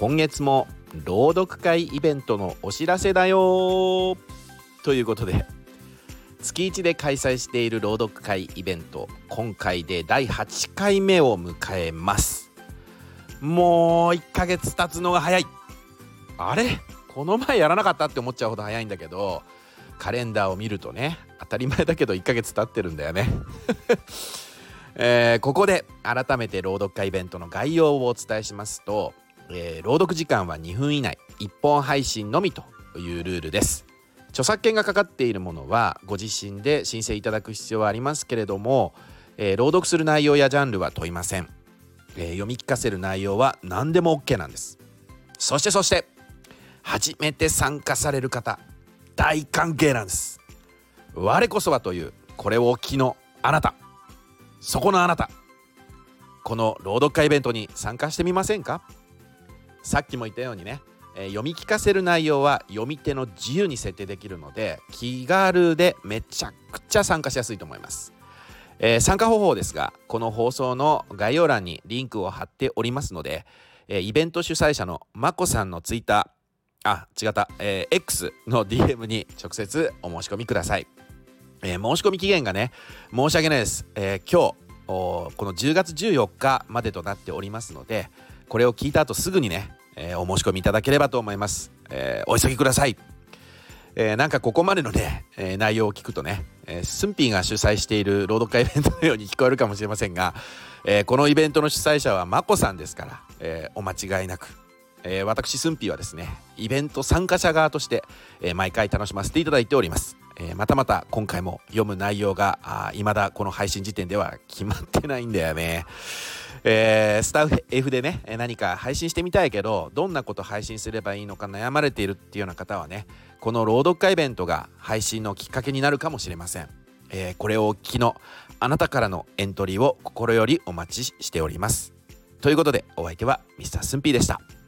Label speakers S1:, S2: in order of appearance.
S1: 今月も朗読会イベントのお知らせだよ。ということで月1で開催している朗読会イベント今回で第8回目を迎えます。もう1ヶ月経つのが早い。あれ？この前やらなかったって思っちゃうほど早いんだけどカレンダーを見るとね当たり前だけど1ヶ月経ってるんだよね。えー、ここで改めて朗読会イベントの概要をお伝えしますと、えー、朗読時間は2分以内1本配信のみというルールです。著作権がかかっているものはご自身で申請いただく必要はありますけれども、えー、朗読する内容やジャンルは問いません、えー、読み聞かせる内容は何でも OK なんです。そしてそして初めて参加される方大歓迎なんです。我こそはというこれを機のあなた。そこのあなた。この朗読会イベントに参加してみませんか？さっきも言ったようにね、えー、読み聞かせる内容は読み手の自由に設定できるので気軽でめちゃくちゃ参加しやすいと思います、えー、参加方法ですがこの放送の概要欄にリンクを貼っておりますので、えー、イベント主催者のまこさんのツイッターあ、違った、えー、X の DM に直接お申し込みください。え、申し込み期限がね、申し訳ないです。え、今日、この10月14日までとなっておりますので、これを聞いた後すぐにね、えー、お申し込みいただければと思います。えー、お急ぎください。えー、なんかここまでのね、えー、内容を聞くとね、えー、スンピーが主催している朗読会イベントのように聞こえるかもしれませんが、えー、このイベントの主催者はまこさんですから、えー、お間違いなくえー、私スンピーはですねイベント参加者側として、えー、毎回楽しませていただいております、えー、またまた今回も読む内容がいまだこの配信時点では決まってないんだよねえー、スタッフ F でね何か配信してみたいけどどんなこと配信すればいいのか悩まれているっていうような方はねこの朗読会イベントが配信のきっかけになるかもしれません、えー、これをお聞きのあなたからのエントリーを心よりお待ちしておりますということでお相手は Mr. スンピーでした。